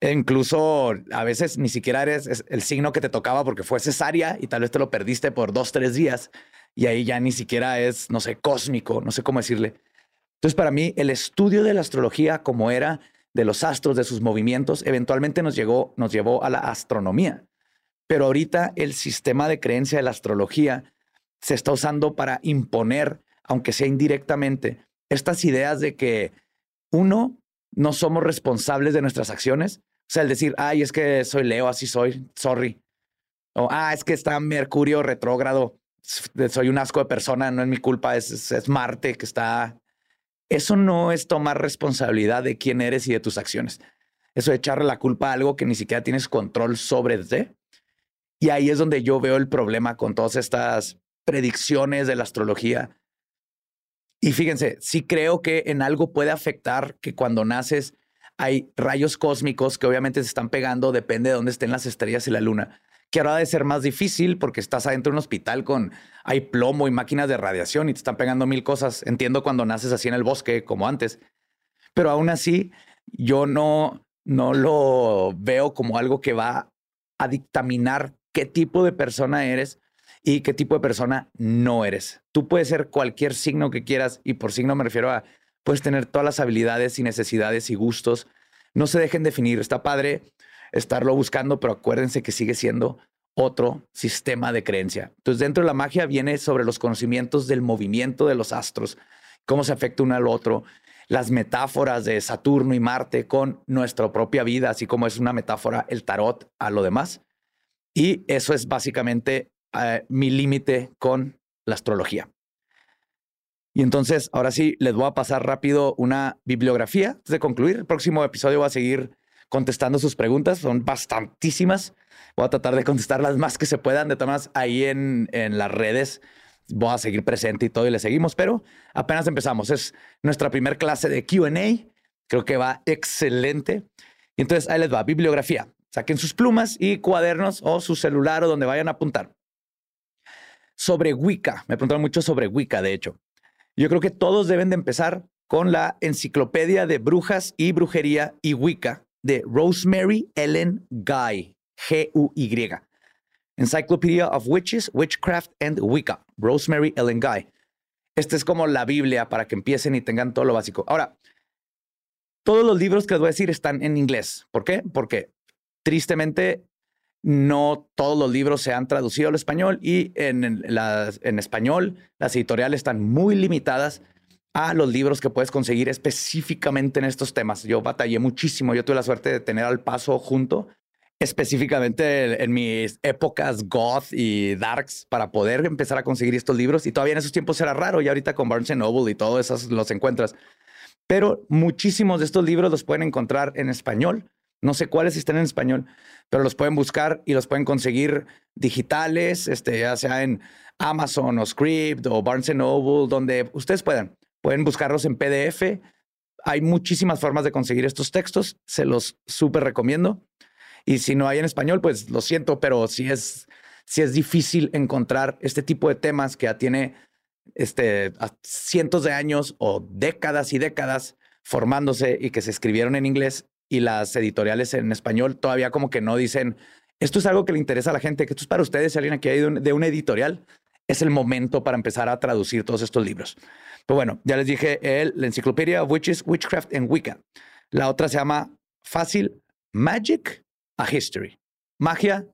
[SPEAKER 4] E incluso a veces ni siquiera eres el signo que te tocaba porque fue cesárea y tal vez te lo perdiste por dos, tres días y ahí ya ni siquiera es, no sé, cósmico, no sé cómo decirle. Entonces, para mí, el estudio de la astrología como era de los astros, de sus movimientos, eventualmente nos, llegó, nos llevó a la astronomía. Pero ahorita el sistema de creencia de la astrología se está usando para imponer, aunque sea indirectamente, estas ideas de que uno, no somos responsables de nuestras acciones. O sea, el decir, ay, es que soy Leo, así soy, sorry. O, ah, es que está Mercurio retrógrado, soy un asco de persona, no es mi culpa, es, Marte que está eso no es tomar responsabilidad de quién eres y de tus acciones. Eso es echarle la culpa a algo que ni siquiera tienes control sobre. ¿sí? Y ahí es donde yo veo el problema con todas estas predicciones de la astrología. Y fíjense, sí creo que en algo puede afectar que cuando naces hay rayos cósmicos que obviamente se están pegando, depende de dónde estén las estrellas y la luna que ahora ha de ser más difícil porque estás adentro de un hospital con hay plomo y máquinas de radiación y te están pegando mil cosas. Entiendo cuando naces así en el bosque como antes, pero aún así yo no no lo veo como algo que va a dictaminar qué tipo de persona eres y qué tipo de persona no eres. Tú puedes ser cualquier signo que quieras y por signo me refiero a puedes tener todas las habilidades y necesidades y gustos. No se dejen definir. Está padre estarlo buscando, pero acuérdense que sigue siendo otro sistema de creencia. Entonces, dentro de la magia viene sobre los conocimientos del movimiento de los astros, cómo se afecta uno al otro, las metáforas de Saturno y Marte con nuestra propia vida, así como es una metáfora el tarot a lo demás. Y eso es básicamente eh, mi límite con la astrología. Y entonces, ahora sí, les voy a pasar rápido una bibliografía antes de concluir. El próximo episodio va a seguir contestando sus preguntas. Son bastantísimas. Voy a tratar de contestar las más que se puedan. De todas ahí en, en las redes voy a seguir presente y todo y le seguimos, pero apenas empezamos. Es nuestra primera clase de QA. Creo que va excelente. Y entonces ahí les va, bibliografía. Saquen sus plumas y cuadernos o su celular o donde vayan a apuntar. Sobre Wicca, me preguntaron mucho sobre Wicca, de hecho. Yo creo que todos deben de empezar con la Enciclopedia de Brujas y Brujería y Wicca de Rosemary Ellen Guy, G-U-Y. Encyclopedia of Witches, Witchcraft and Wicca, Rosemary Ellen Guy. Esta es como la Biblia para que empiecen y tengan todo lo básico. Ahora, todos los libros que les voy a decir están en inglés. ¿Por qué? Porque tristemente no todos los libros se han traducido al español y en, en español las editoriales están muy limitadas a los libros que puedes conseguir específicamente en estos temas. Yo batallé muchísimo. Yo tuve la suerte de tener al paso junto, específicamente en mis épocas goth y darks para poder empezar a conseguir estos libros. Y todavía en esos tiempos era raro. Y ahorita con Barnes Noble y todo eso los encuentras. Pero muchísimos de estos libros los pueden encontrar en español. No sé cuáles están en español, pero los pueden buscar y los pueden conseguir digitales, este, ya sea en Amazon o Script o Barnes Noble, donde ustedes puedan. Pueden buscarlos en PDF. Hay muchísimas formas de conseguir estos textos. Se los súper recomiendo. Y si no hay en español, pues lo siento, pero si es, si es difícil encontrar este tipo de temas que ya tiene este, cientos de años o décadas y décadas formándose y que se escribieron en inglés y las editoriales en español todavía como que no dicen, esto es algo que le interesa a la gente, que esto es para ustedes, si alguien aquí hay de una editorial, es el momento para empezar a traducir todos estos libros. Pero bueno, ya les dije el, la enciclopedia of Witches, Witchcraft and Wicca. La otra se llama Fácil Magic a History. Magia,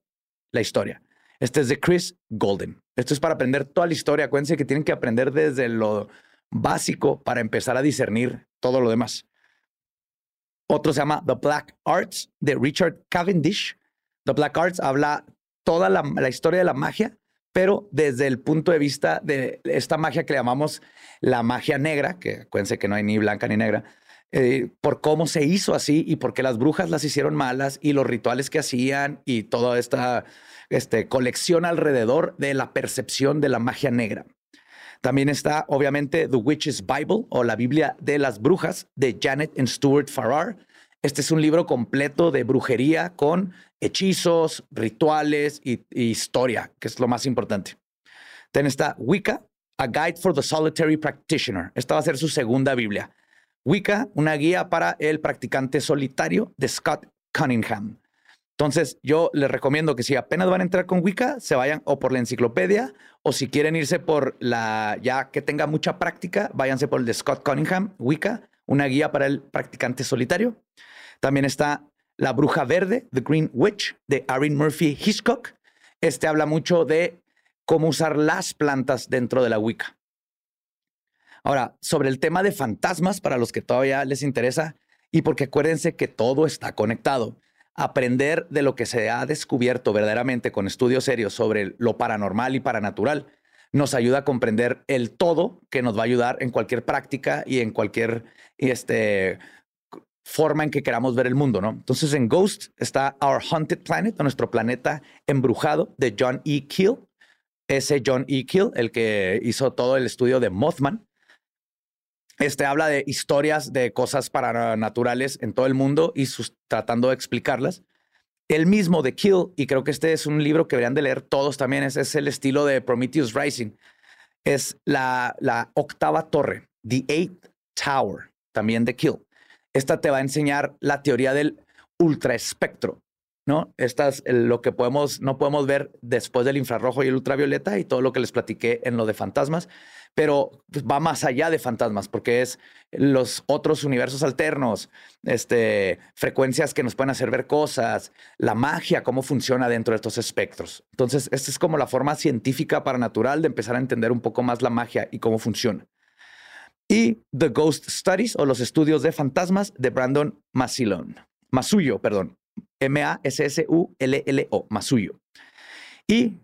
[SPEAKER 4] la historia. Este es de Chris Golden. Esto es para aprender toda la historia. Acuérdense que tienen que aprender desde lo básico para empezar a discernir todo lo demás. Otro se llama The Black Arts de Richard Cavendish. The Black Arts habla toda la, historia de la magia pero desde el punto de vista de esta magia que llamamos la magia negra, que acuérdense que no hay ni blanca ni negra, eh, por cómo se hizo así y por qué las brujas las hicieron malas y los rituales que hacían y toda esta este, colección alrededor de la percepción de la magia negra. También está, obviamente, The Witch's Bible o la Biblia de las Brujas de Janet and Stuart Farrar. Este es un libro completo de brujería con hechizos, rituales y, historia, que es lo más importante. También está Wicca, A Guide for the Solitary Practitioner. Esta va a ser su segunda Biblia. Wicca, una guía para el practicante solitario de Scott Cunningham. Entonces, yo les recomiendo que si apenas van a entrar con Wicca, se vayan o por la enciclopedia o si quieren irse por la ya que tenga mucha práctica, váyanse por el de Scott Cunningham, Wicca, una guía para el practicante solitario. También está La Bruja Verde, The Green Witch, de Erin Murphy Hitchcock. Este habla mucho de cómo usar las plantas dentro de la Wicca. Ahora, sobre el tema de fantasmas, para los que todavía les interesa, y porque acuérdense que todo está conectado. Aprender de lo que se ha descubierto verdaderamente con estudios serios sobre lo paranormal y paranatural nos ayuda a comprender el todo que nos va a ayudar en cualquier práctica y en cualquier este, forma en que queramos ver el mundo, ¿no? Entonces en Ghost está Our Haunted Planet, nuestro planeta embrujado de John E. Keel. Ese John E. Keel, el que hizo todo el estudio de Mothman. Este habla de historias de cosas paranaturales en todo el mundo y sus, tratando de explicarlas. El mismo de Kill, y creo que este es un libro que deberían de leer todos también, ese es el estilo de Prometheus Rising. Es la, la octava torre, The Eighth Tower, también de Kill. Esta te va a enseñar la teoría del ultraespectro, ¿no? Es lo que podemos, no podemos ver después del infrarrojo y el ultravioleta y todo lo que les platiqué en lo de fantasmas, pero va más allá de fantasmas porque es los otros universos alternos, este, frecuencias que nos pueden hacer ver cosas, la magia, cómo funciona dentro de estos espectros. Entonces, esta es como la forma científica para natural de empezar a entender un poco más la magia y cómo funciona y The Ghost Studies o los estudios de fantasmas de Brandon Masilon. Masuyo, perdón. M-A-S-S-U-L-L-O, Masuyo. Y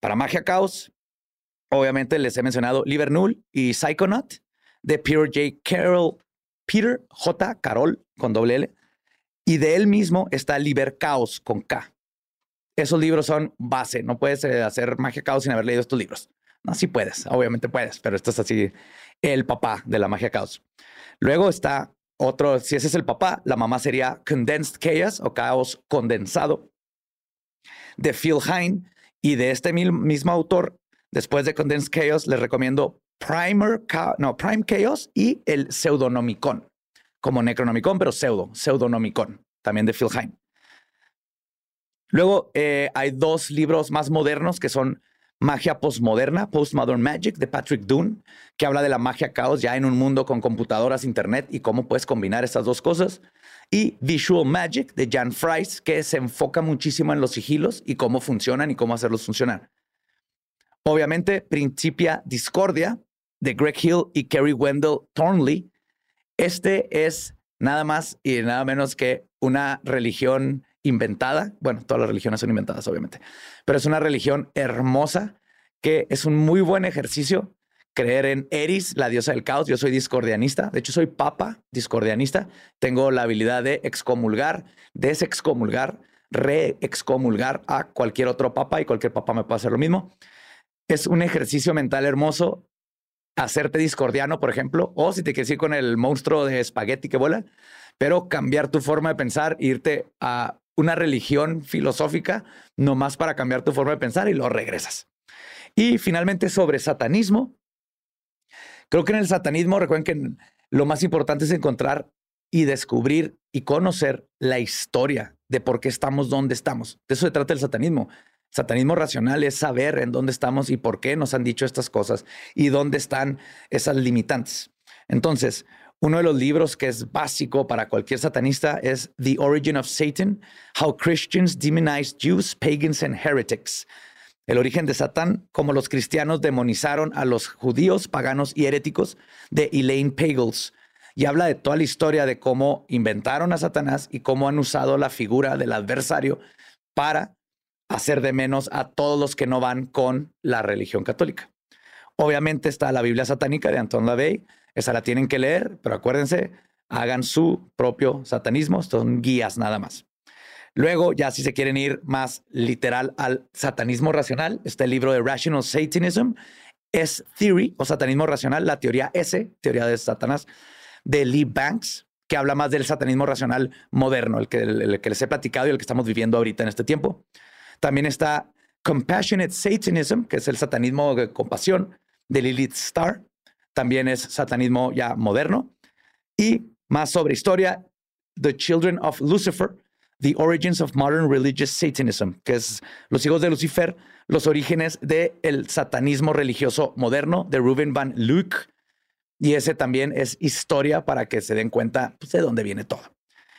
[SPEAKER 4] para Magia Caos, obviamente les he mencionado Livernool y Psychonaut de Peter J. Carroll, Peter J. Carroll con doble L. Y de él mismo está Liber Caos con K. Esos libros son base. No puedes eh, hacer Magia Caos sin haber leído estos libros. No, sí puedes, obviamente puedes, pero esto es así el papá de la magia caos. Luego está otro, si ese es el papá, la mamá sería Condensed Chaos o Caos Condensado de Phil Hine. Y de este mismo autor, después de Condensed Chaos, les recomiendo Primer, no, Prime Chaos y el Pseudonomicon, como Necronomicon, pero pseudo, Pseudonomicon, también de Phil Hine. Luego eh, hay dos libros más modernos que son Magia Postmoderna, Postmodern Magic de Patrick Dunn, que habla de la magia caos ya en un mundo con computadoras, internet y cómo puedes combinar estas dos cosas. Y Visual Magic de Jan Fries, que se enfoca muchísimo en los sigilos y cómo funcionan y cómo hacerlos funcionar. Obviamente, Principia Discordia de Greg Hill y Kerry Wendell Thornley. Este es nada más y nada menos que una religión inventada. Bueno, todas las religiones son inventadas, obviamente, pero es una religión hermosa que es un muy buen ejercicio creer en Eris, la diosa del caos. Yo soy discordianista. De hecho, soy papa discordianista. Tengo la habilidad de excomulgar, desexcomulgar, re-excomulgar a cualquier otro papa y cualquier papa me puede hacer lo mismo. Es un ejercicio mental hermoso hacerte discordiano, por ejemplo, o si te quieres ir con el monstruo de espagueti que vuela, pero cambiar tu forma de pensar, irte a una religión filosófica nomás para cambiar tu forma de pensar y lo regresas. Y finalmente sobre satanismo. Creo que en el satanismo, recuerden que lo más importante es encontrar y descubrir y conocer la historia de por qué estamos donde estamos. De eso se trata el satanismo. Satanismo racional es saber en dónde estamos y por qué nos han dicho estas cosas y dónde están esas limitantes. Entonces, uno de los libros que es básico para cualquier satanista es The Origin of Satan, How Christians Demonized Jews, Pagans and Heretics. El origen de Satán, como los cristianos demonizaron a los judíos, paganos y heréticos, de Elaine Pagels. Y habla de toda la historia de cómo inventaron a Satanás y cómo han usado la figura del adversario para hacer de menos a todos los que no van con la religión católica. Obviamente está la Biblia satánica de Anton LaVey, esa la tienen que leer, pero acuérdense, hagan su propio satanismo, son guías nada más. Luego, ya si se quieren ir más literal al satanismo racional, está el libro de Rational Satanism, es Theory o satanismo racional, la teoría S, teoría de Satanás, de Lee Banks, que habla más del satanismo racional moderno, el que, el que les he platicado y el que estamos viviendo ahorita en este tiempo. También está Compassionate Satanism, que es el satanismo de compasión de Lilith Starr también es satanismo ya moderno. Y más sobre historia, The Children of Lucifer, The Origins of Modern Religious Satanism, que es Los hijos de Lucifer, los orígenes del satanismo religioso moderno de Ruben Van Luke. Y ese también es historia para que se den cuenta pues, de dónde viene todo.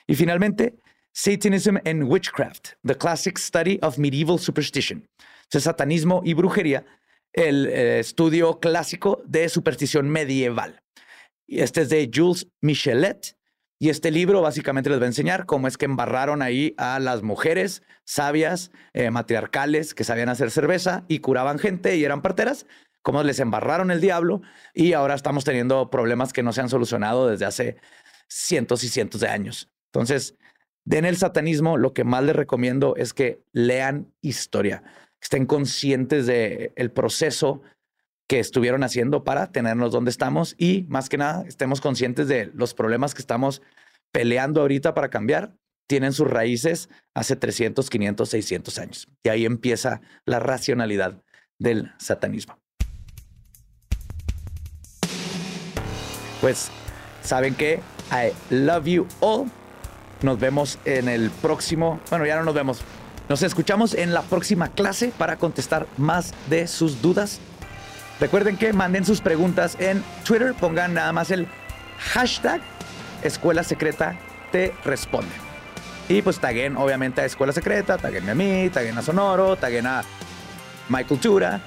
[SPEAKER 4] Y finalmente, Satanism and Witchcraft, The Classic Study of Medieval Superstition. O satanismo y brujería el eh, estudio clásico de superstición medieval. Y este es de Jules Michelet. Y este libro básicamente les va a enseñar cómo es que embarraron ahí a las mujeres sabias, eh, matriarcales, que sabían hacer cerveza y curaban gente y eran parteras, cómo les embarraron el diablo y ahora estamos teniendo problemas que no se han solucionado desde hace cientos y cientos de años. Entonces, en el satanismo, lo que más les recomiendo es que lean historia estén conscientes del el proceso que estuvieron haciendo para tenernos donde estamos y más que nada estemos conscientes de los problemas que estamos peleando ahorita para cambiar. Tienen sus raíces hace 300, 500, 600 años. Y ahí empieza la racionalidad del satanismo. Pues, ¿saben qué? I love you all. Nos vemos en el próximo. Bueno, ya no nos vemos. Nos escuchamos en la próxima clase para contestar más de sus dudas. Recuerden que manden sus preguntas en Twitter, pongan nada más el hashtag Escuela Secreta te responde. Y pues taguen obviamente a Escuela Secreta, taguen a mí, taguen a Sonoro, taguen a My Cultura,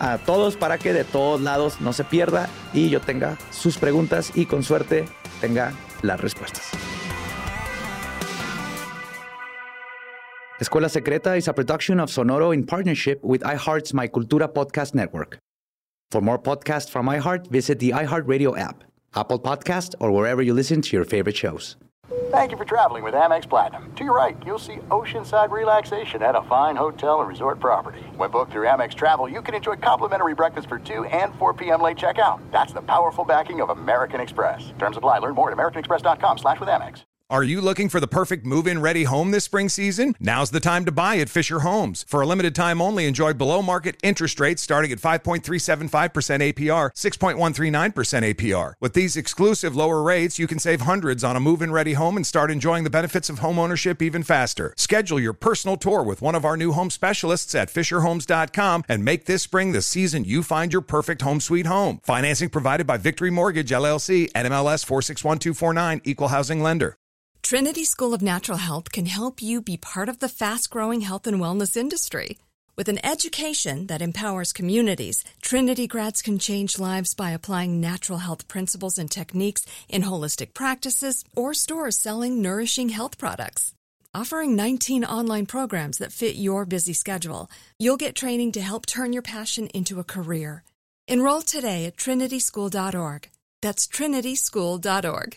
[SPEAKER 4] a todos para que de todos lados no se pierda y yo tenga sus preguntas y con suerte tenga las respuestas. Escuela Secreta is a production of Sonoro in partnership with iHeart's My Cultura podcast network. For more podcasts from iHeart, visit the iHeart Radio app, Apple Podcast, or wherever you listen to your favorite shows.
[SPEAKER 9] Thank you for traveling with Amex Platinum. To your right, you'll see oceanside relaxation at a fine hotel and resort property. When booked through Amex Travel, you can enjoy complimentary breakfast for 2 and 4 p.m. late checkout. That's the powerful backing of American Express. Terms apply. Learn more at americanexpress.com slash with Amex.
[SPEAKER 10] Are you looking for the perfect move-in ready home this spring season? Now's the time to buy at Fisher Homes. For a limited time only, enjoy below market interest rates starting at 5.375% APR, 6.139% APR. With these exclusive lower rates, you can save hundreds on a move-in ready home and start enjoying the benefits of homeownership even faster. Schedule your personal tour with one of our new home specialists at fisherhomes.com and make this spring the season you find your perfect home sweet home. Financing provided by Victory Mortgage LLC, NMLS 461249, Equal Housing Lender.
[SPEAKER 11] Trinity School of Natural Health can help you be part of the fast growing health and wellness industry. With an education that empowers communities, Trinity grads can change lives by applying natural health principles and techniques in holistic practices or stores selling nourishing health products. Offering 19 online programs that fit your busy schedule, you'll get training to help turn your passion into a career. Enroll today at trinityschool.org. That's trinityschool.org.